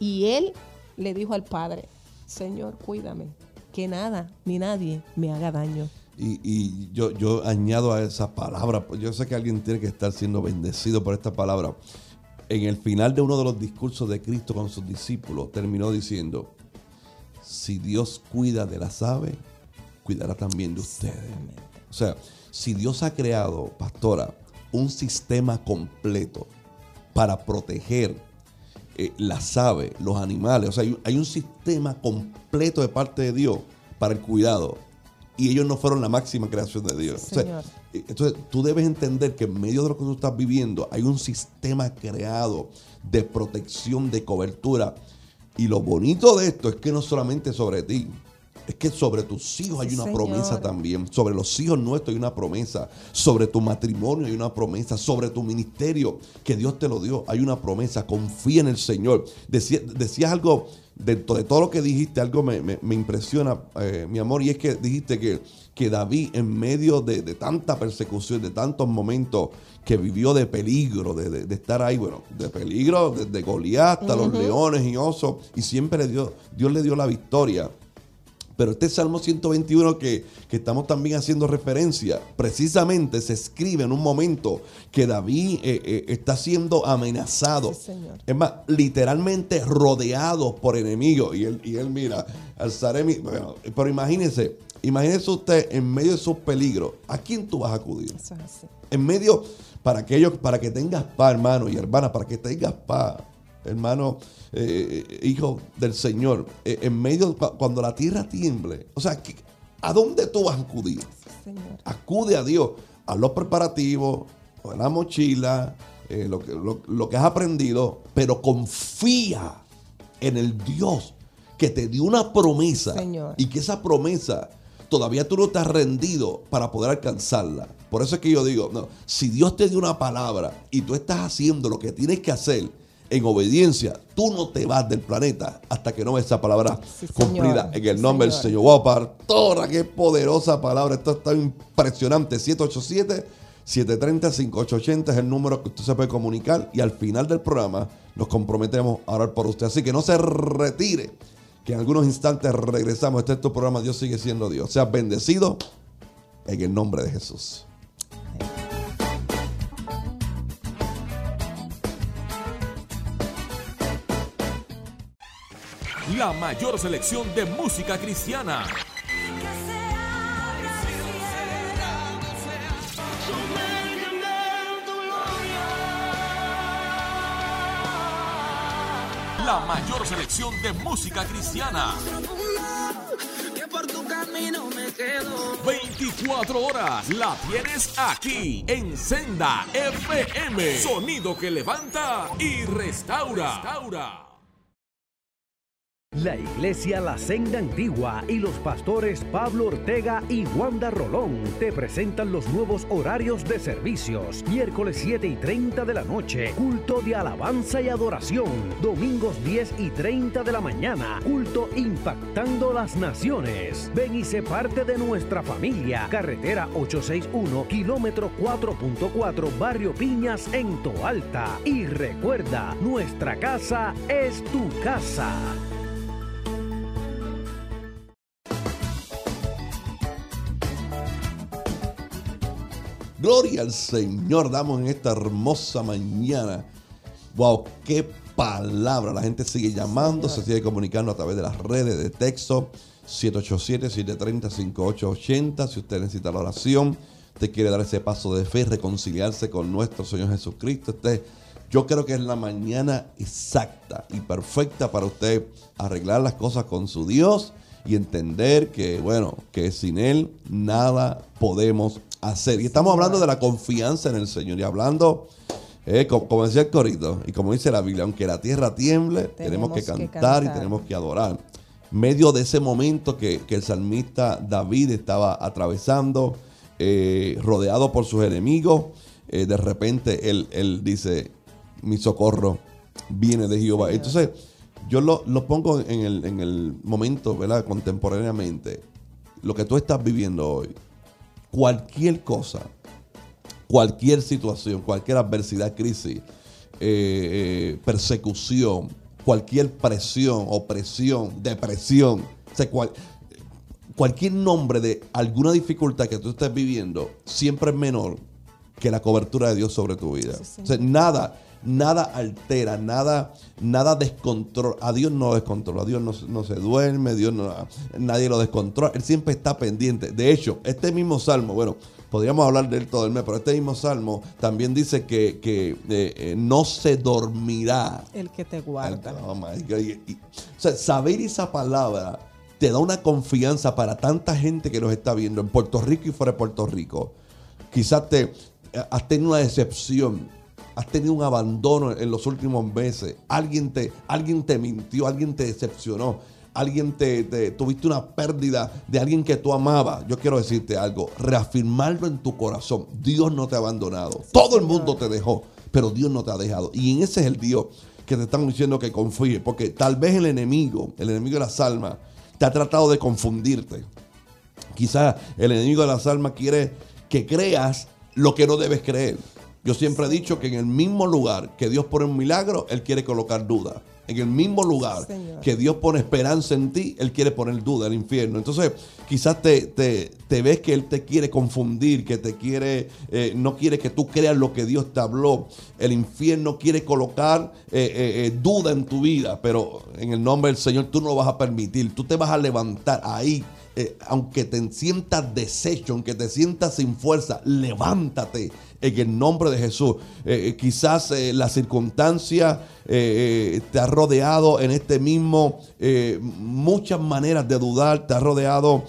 Y él le dijo al Padre, Señor, cuídame, que nada ni nadie me haga daño. Y, yo, yo añado a esa palabra, pues yo sé que alguien tiene que estar siendo bendecido por esta palabra. En el final de uno de los discursos de Cristo con sus discípulos, terminó diciendo, si Dios cuida de las aves, cuidará también de ustedes. O sea, si Dios ha creado, pastora, un sistema completo para proteger eh, las aves, los animales. O sea, hay, un sistema completo de parte de Dios para el cuidado. Y ellos no fueron la máxima creación de Dios. Eh, entonces, tú debes entender que en medio de lo que tú estás viviendo hay un sistema creado de protección, de cobertura. Y lo bonito de esto es que no solamente sobre ti, es que sobre tus hijos hay una promesa también. Sobre los hijos nuestros hay una promesa. Sobre tu matrimonio hay una promesa. Sobre tu ministerio que Dios te lo dio hay una promesa. Confía en el Señor. decías algo dentro de todo lo que dijiste, algo me, impresiona, eh, mi amor, y es que dijiste que, que David en medio de, tanta persecución, de tantos momentos que vivió de peligro, de, estar ahí, bueno, de peligro, desde Goliat hasta los leones y osos, y siempre dio, Dios le dio la victoria. Pero este Salmo 121 que, estamos también haciendo referencia, precisamente se escribe en un momento que David eh, eh, está siendo amenazado. es más, literalmente rodeado por enemigos. Y él, y él mira, alzaré mi... Bueno, pero imagínese, imagínese usted en medio de sus peligros, ¿a quién tú vas a acudir? En medio, para, aquellos, para que tengas paz, hermano y hermana, para que tengas paz hermano, eh, hijo del Señor, eh, en medio, cuando la tierra tiemble, o sea, ¿a dónde tú vas a acudir? Acude a Dios, a los preparativos, a la mochila, eh, lo, que, lo, que has aprendido, pero confía en el Dios que te dio una promesa y que esa promesa todavía tú no estás rendido para poder alcanzarla. Por eso es que yo digo, no, si Dios te dio una palabra y tú estás haciendo lo que tienes que hacer, en obediencia, tú no te vas del planeta hasta que no ves esa palabra cumplida en el nombre del Señor. Wow, pastora, qué poderosa palabra. Esto está impresionante. 787 730 5880 es el número que usted se puede comunicar y al final del programa nos comprometemos a orar por usted. Así que no se retire, que en algunos instantes regresamos. Este es tu programa, Dios sigue siendo Dios. Sea bendecido en el nombre de Jesús. la mayor selección de música cristiana. La mayor selección de música cristiana. Que por tu camino me quedo. 24 horas la tienes aquí en Senda FM. Sonido que levanta y restaura. restaura. La Iglesia La Senda Antigua y los pastores Pablo Ortega y Wanda Rolón te presentan los nuevos horarios de servicios. Miércoles 7 y 30 de la noche, culto de alabanza y adoración. Domingos 10 y 30 de la mañana, culto impactando las naciones. Ven y sé parte de nuestra familia. Carretera 861, kilómetro 4.4, Barrio Piñas en Toalta. Y recuerda, nuestra casa es tu casa. Gloria al Señor, damos en esta hermosa mañana. Wow, qué palabra. La gente sigue llamando, se sigue comunicando a través de las redes de texto. 787-730-5880. Si usted necesita la oración, usted quiere dar ese paso de fe, reconciliarse con nuestro Señor Jesucristo. Usted, yo creo que es la mañana exacta y perfecta para usted arreglar las cosas con su Dios y entender que, bueno, que sin Él nada podemos hacer. Y estamos hablando de la confianza en el Señor y hablando, eh, como, decía el corito y como dice la Biblia, aunque la tierra tiemble, tenemos, que, cantar y tenemos que adorar. Medio de ese momento que, el salmista David estaba atravesando, eh, rodeado por sus enemigos, eh, de repente él, él, dice, mi socorro viene de Jehová. Entonces, yo lo, pongo en el, en el momento, ¿verdad? Contemporáneamente, lo que tú estás viviendo hoy cualquier cosa, cualquier situación, cualquier adversidad, crisis, eh, eh, persecución, cualquier presión, opresión, depresión, cualquier nombre de alguna dificultad que tú estés viviendo, siempre es menor que la cobertura de Dios sobre tu vida. nada, nada altera, nada, nada descontrola. A Dios no descontrola, a Dios no, se duerme, Dios no, nadie lo descontrola, Él siempre está pendiente. De hecho, este mismo salmo, bueno, podríamos hablar de él todo el mes, pero este mismo salmo también dice que, eh, eh, no se dormirá. El que te guarda. o sea, saber esa palabra te da una confianza para tanta gente que nos está viendo en Puerto Rico y fuera de Puerto Rico. Quizás te has tenido una decepción has tenido un abandono en los últimos meses, alguien te, alguien te mintió, alguien te decepcionó, alguien te, tuviste una pérdida de alguien que tú amabas, yo quiero decirte algo, reafirmarlo en tu corazón. Dios no te ha abandonado. Todo el mundo te dejó, pero Dios no te ha dejado. Y en ese es el Dios que te estamos diciendo que confíe, porque tal vez el enemigo, el enemigo de las almas, te ha tratado de confundirte. Quizás el enemigo de las almas quiere que creas lo que no debes creer. Yo siempre he dicho que en el mismo lugar que Dios pone un milagro, Él quiere colocar duda. En el mismo lugar que Dios pone esperanza en ti, Él quiere poner duda el infierno. Entonces, quizás te, te, ves que Él te quiere confundir, que te quiere, eh, no quiere que tú creas lo que Dios te habló. El infierno quiere colocar eh, eh, duda en tu vida, pero en el nombre del Señor tú no lo vas a permitir. Tú te vas a levantar ahí aunque te sientas deshecho, aunque te sientas sin fuerza, levántate en el nombre de Jesús. Eh, eh, quizás eh, la circunstancia te ha rodeado en este mismo muchas maneras de dudar, te ha rodeado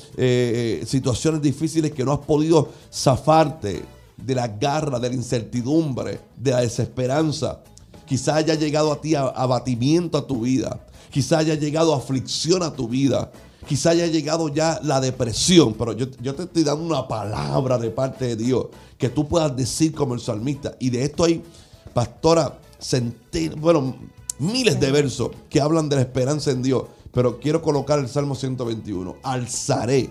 situaciones difíciles que no has podido zafarte de la garra, de la incertidumbre, de la desesperanza. Quizás haya llegado a ti abatimiento a tu vida. Quizás haya llegado aflicción a tu vida quizá haya llegado ya la depresión, pero yo, te estoy dando una palabra de parte de Dios que tú puedas decir como el salmista. Y de esto hay, pastora, bueno, miles de versos que hablan de la esperanza en Dios. Pero quiero colocar el Salmo 121. Alzaré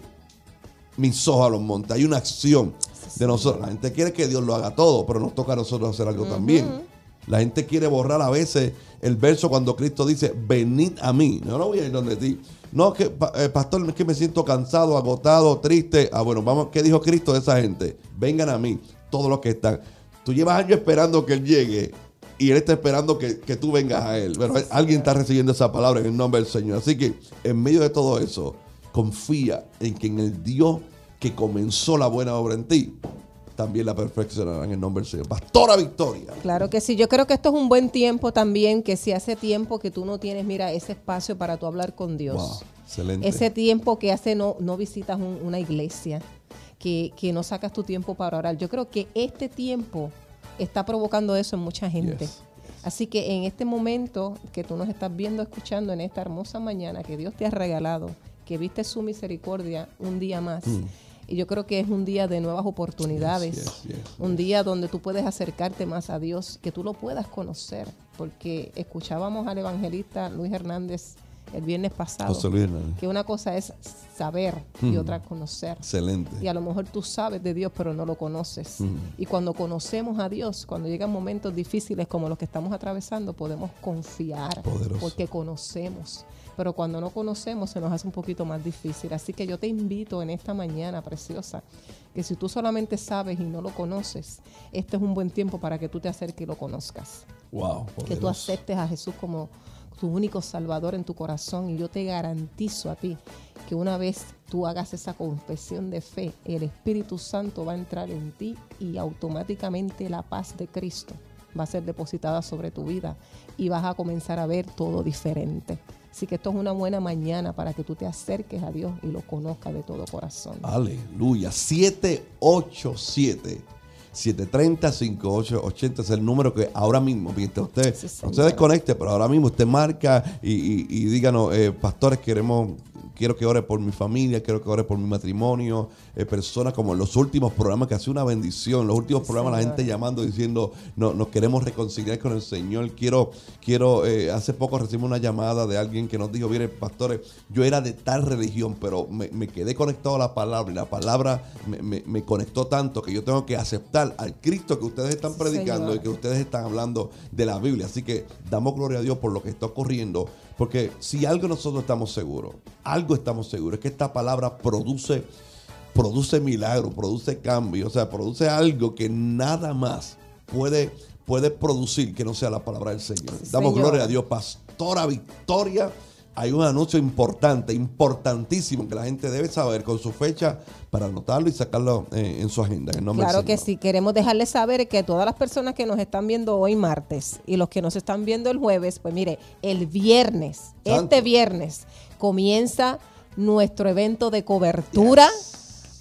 mis ojos a los montes. Hay una acción de nosotros. La gente quiere que Dios lo haga todo, pero nos toca a nosotros hacer algo también. La gente quiere borrar a veces el verso cuando Cristo dice, venid a mí. No, no voy a ir donde ti. No, que, eh, pastor, es que me siento cansado, agotado, triste. Ah, bueno, vamos, ¿qué dijo Cristo de esa gente? Vengan a mí, todos los que están. Tú llevas años esperando que Él llegue y Él está esperando que, tú vengas a Él. Pero alguien está recibiendo esa palabra en el nombre del Señor. Así que en medio de todo eso, confía en que en el Dios que comenzó la buena obra en ti, también la perfeccionará en el nombre del Señor. Pastora Victoria. Claro que sí, yo creo que esto es un buen tiempo también, que si hace tiempo que tú no tienes, mira, ese espacio para tú hablar con Dios. Wow, excelente. Ese tiempo que hace no, no visitas un- una iglesia, que, que no sacas tu tiempo para orar. Yo creo que este tiempo está provocando eso en mucha gente. Yes. Así que en este momento que tú nos estás viendo, escuchando en esta hermosa mañana que Dios te ha regalado, que viste su misericordia un día más. Y yo creo que es un día de nuevas oportunidades. Yes, yes, yes, un día donde tú puedes acercarte más a Dios, que tú lo puedas conocer, porque escuchábamos al evangelista Luis Hernández el viernes pasado, José Luis Hernández. que una cosa es saber y otra conocer. Excelente. Y a lo mejor tú sabes de Dios, pero no lo conoces. Y cuando conocemos a Dios, cuando llegan momentos difíciles como los que estamos atravesando, podemos confiar Poderoso. porque conocemos. Pero cuando no conocemos se nos hace un poquito más difícil. Así que yo te invito en esta mañana preciosa, que si tú solamente sabes y no lo conoces, este es un buen tiempo para que tú te acerques y lo conozcas Wow. que tú aceptes a Jesús como tu único salvador en tu corazón y yo te garantizo a ti que una vez tú hagas esa confesión de fe, el Espíritu Santo va a entrar en ti y automáticamente la paz de Cristo va a ser depositada sobre tu vida y vas a comenzar a ver todo diferente. Así que esto es una buena mañana para que tú te acerques a Dios y lo conozcas de todo corazón. Aleluya. 787 730-5880 es el número que ahora mismo, mientras usted Sí, se desconecte, pero ahora mismo usted marca y, y- y díganos, eh, pastores, queremos, quiero que ore por mi familia, quiero que ore por mi matrimonio, eh, personas como en los últimos programas que hace una bendición, los últimos programas la gente llamando diciendo, no, nos queremos reconciliar con el Señor, quiero, quiero, eh, hace poco recibimos una llamada de alguien que nos dijo, mire, pastores, yo era de tal religión, pero me, me quedé conectado a la palabra y la palabra me, me- me conectó tanto que yo tengo que aceptar al Cristo que ustedes están predicando señor. y que ustedes están hablando de la Biblia. Así que damos gloria a Dios por lo que está ocurriendo, porque si algo nosotros estamos seguros, algo estamos seguros, es que esta palabra produce produce milagro, produce cambio, o sea, produce algo que nada más puede, puede producir que no sea la palabra del Señor. Sí, Damos señor. gloria a Dios. Pastora Victoria, hay un anuncio importante, importantísimo, que la gente debe saber con su fecha para anotarlo y sacarlo eh, en su agenda. en Claro que sí, queremos dejarles saber que todas las personas que nos están viendo hoy martes y los que nos están viendo el jueves, pues mire, el viernes, Santo. este viernes, comienza nuestro evento de cobertura.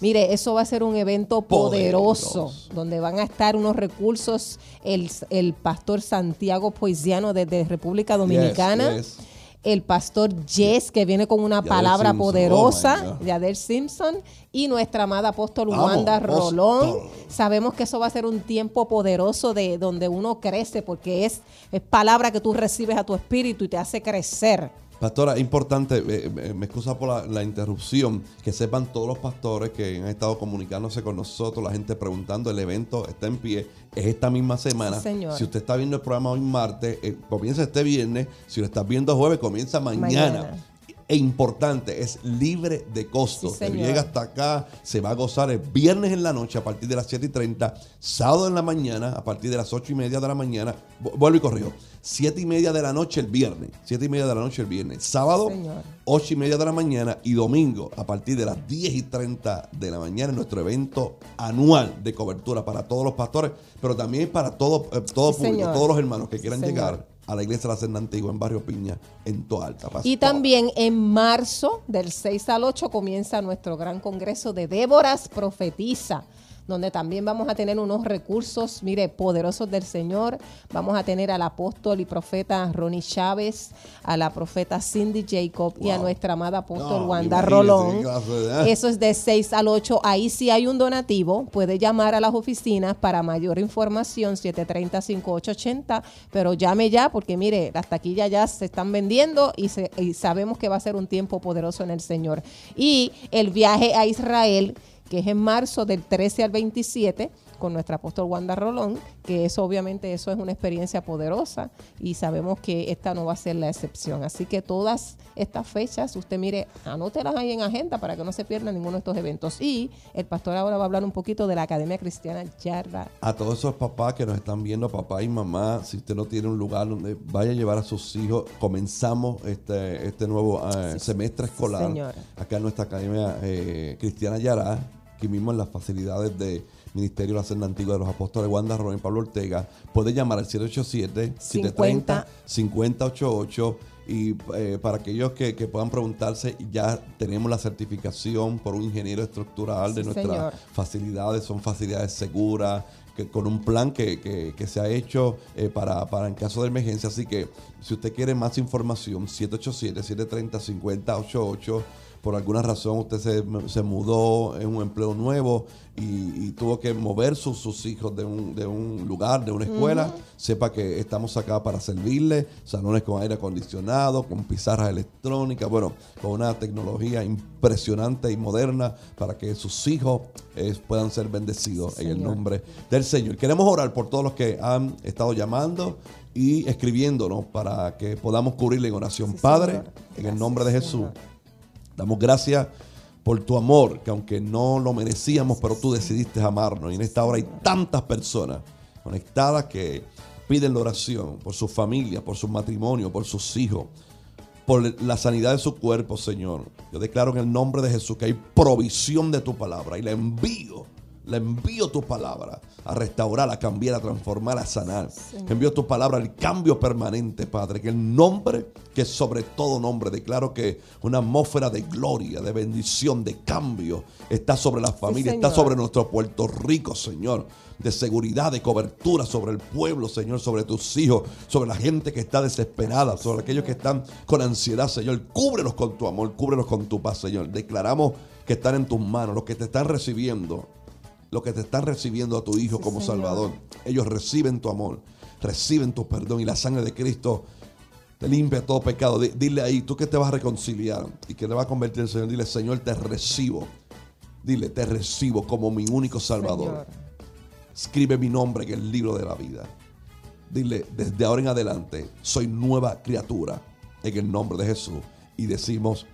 Mire, eso va a ser un evento poderoso, Poderoso. donde van a estar unos recursos, el, el pastor Santiago Poisiano desde República Dominicana. yes. El pastor Jess, que viene con una palabra Simpson, oh poderosa, God. Yadier Simpson, y nuestra amada apóstol Vamos, Wanda apóstol. Rolón. Sabemos que eso va a ser un tiempo poderoso de donde uno crece, porque es, es palabra que tú recibes a tu espíritu y te hace crecer. Pastora, importante, eh, me excusa por la, la interrupción, que sepan todos los pastores que han estado comunicándose con nosotros, la gente preguntando, el evento está en pie, es esta misma semana. Sí. Si usted está viendo el programa hoy martes, eh, comienza este viernes, si lo estás viendo jueves, comienza mañana. Mañana. E importante, es libre de costo. Sí, señor. llega hasta acá, se va a gozar el viernes en la noche a partir de las 7 y 30, sábado en la mañana a partir de las 8 y media de la mañana. Vu- Vuelvo y corrijo. 7 y media de la noche el viernes. 7 y media de la noche el viernes. Sábado, Señor. 8 y media de la mañana y domingo a partir de las 10 y 30 de la mañana nuestro evento anual de cobertura para todos los pastores, pero también para todo, eh, todo Sí, público, señor. todos los hermanos que quieran llegar a la iglesia de la Senda Antigua en Barrio Piña, en Toa Alta. Y también en marzo, del 6 al 8, comienza nuestro gran congreso de Déboras Profetiza, donde también vamos a tener unos recursos, mire, poderosos del Señor. Vamos a tener al apóstol y profeta Ronnie Chávez, a la profeta Cindy Jacob y a nuestra amada apóstol No, Wanda Rolón. de- Eso es de 6 al 8. Ahí sí hay un donativo. Puede llamar a las oficinas para mayor información, 730-5880. Pero llame ya, porque mire, las taquillas ya se están vendiendo y, se- y sabemos que va a ser un tiempo poderoso en el Señor. Y el viaje a Israel, que es en marzo del 13 al 27 con nuestra apóstol Wanda Rolón, que eso obviamente eso es una experiencia poderosa y sabemos que esta no va a ser la excepción. Así que todas estas fechas, usted mire, anótelas ahí en agenda para que no se pierda ninguno de estos eventos. Y el pastor ahora va a hablar un poquito de la Academia Cristiana Yarda. A todos esos papás que nos están viendo, papá y mamá, si usted no tiene un lugar donde vaya a llevar a sus hijos, comenzamos este, este nuevo eh, semestre escolar señor. acá en nuestra Academia eh, Cristiana Yará. aquí mismo en las facilidades de Ministerio de la Senda Antigua de los Apóstoles Wanda y Pablo Ortega, puede llamar al 787-730-5088 y eh, para aquellos que, puedan preguntarse, ya tenemos la certificación por un ingeniero estructural de nuestras facilidades, son facilidades seguras, que, con un plan que, se ha hecho eh, para, para en caso de emergencia. Así que si usted quiere más información, 787-730-5088 por alguna razón usted se, se mudó en un empleo nuevo y, tuvo que mover sus, sus hijos de un, de un, lugar, de una escuela, sepa que estamos acá para servirle, salones con aire acondicionado, con pizarras electrónicas, bueno, con una tecnología impresionante y moderna para que sus hijos eh, puedan ser bendecidos en el nombre del Señor. Queremos orar por todos los que han estado llamando y escribiéndonos para que podamos cubrirle en oración. Padre, en el nombre de Jesús. Damos gracias por tu amor, que aunque no lo merecíamos, pero tú decidiste amarnos. Y en esta hora hay tantas personas conectadas que piden la oración por su familia, por su matrimonio, por sus hijos, por la sanidad de su cuerpo, Señor. Yo declaro en el nombre de Jesús que hay provisión de tu palabra y la envío le envío tu palabra a restaurar, a cambiar, a transformar, a sanar. Envío tu palabra al cambio permanente, Padre. Que el nombre, que sobre todo nombre, declaro que una atmósfera de gloria, de bendición, de cambio está sobre la familia, está sobre nuestro Puerto Rico, Señor. De seguridad, de cobertura sobre el pueblo, Señor, sobre tus hijos, sobre la gente que está desesperada, sobre aquellos que están con ansiedad, Señor. Cúbrelos con tu amor, cúbrelos con tu paz, Señor. Declaramos que están en tus manos, los que te están recibiendo lo que te están recibiendo a tu Hijo como Salvador. Ellos reciben tu amor, reciben tu perdón y la sangre de Cristo te limpia todo pecado. Dile ahí, tú que te vas a reconciliar y que te va a convertir en Señor, dile, Señor, te recibo. Dile, te recibo como mi único Salvador. Escribe mi nombre en el libro de la vida. Dile, desde ahora en adelante, soy nueva criatura en el nombre de Jesús. Y decimos,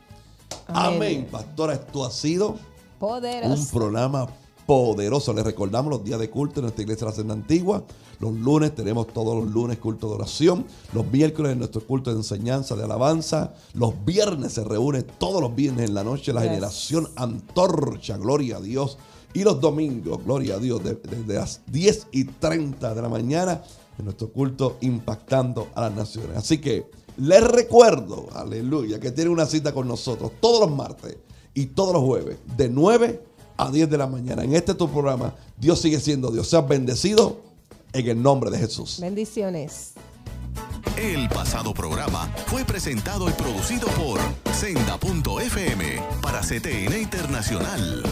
amén. Pastora, esto ha sido un programa poderoso. Les recordamos los días de culto en nuestra iglesia de la Senda Antigua. Los lunes tenemos todos los lunes culto de oración. Los miércoles en nuestro culto de enseñanza, de alabanza. Los viernes se reúne todos los viernes en la noche la generación antorcha. Gloria a Dios. Y los domingos, gloria a Dios, desde las 10 y 30 de la mañana en nuestro culto impactando a las naciones. Así que les recuerdo, aleluya, que tienen una cita con nosotros todos los martes y todos los jueves de 9 a 10 de la mañana. En este tu programa, Dios sigue siendo Dios. Seas bendecido en el nombre de Jesús. Bendiciones. El pasado programa fue presentado y producido por Senda.fm para CTN Internacional.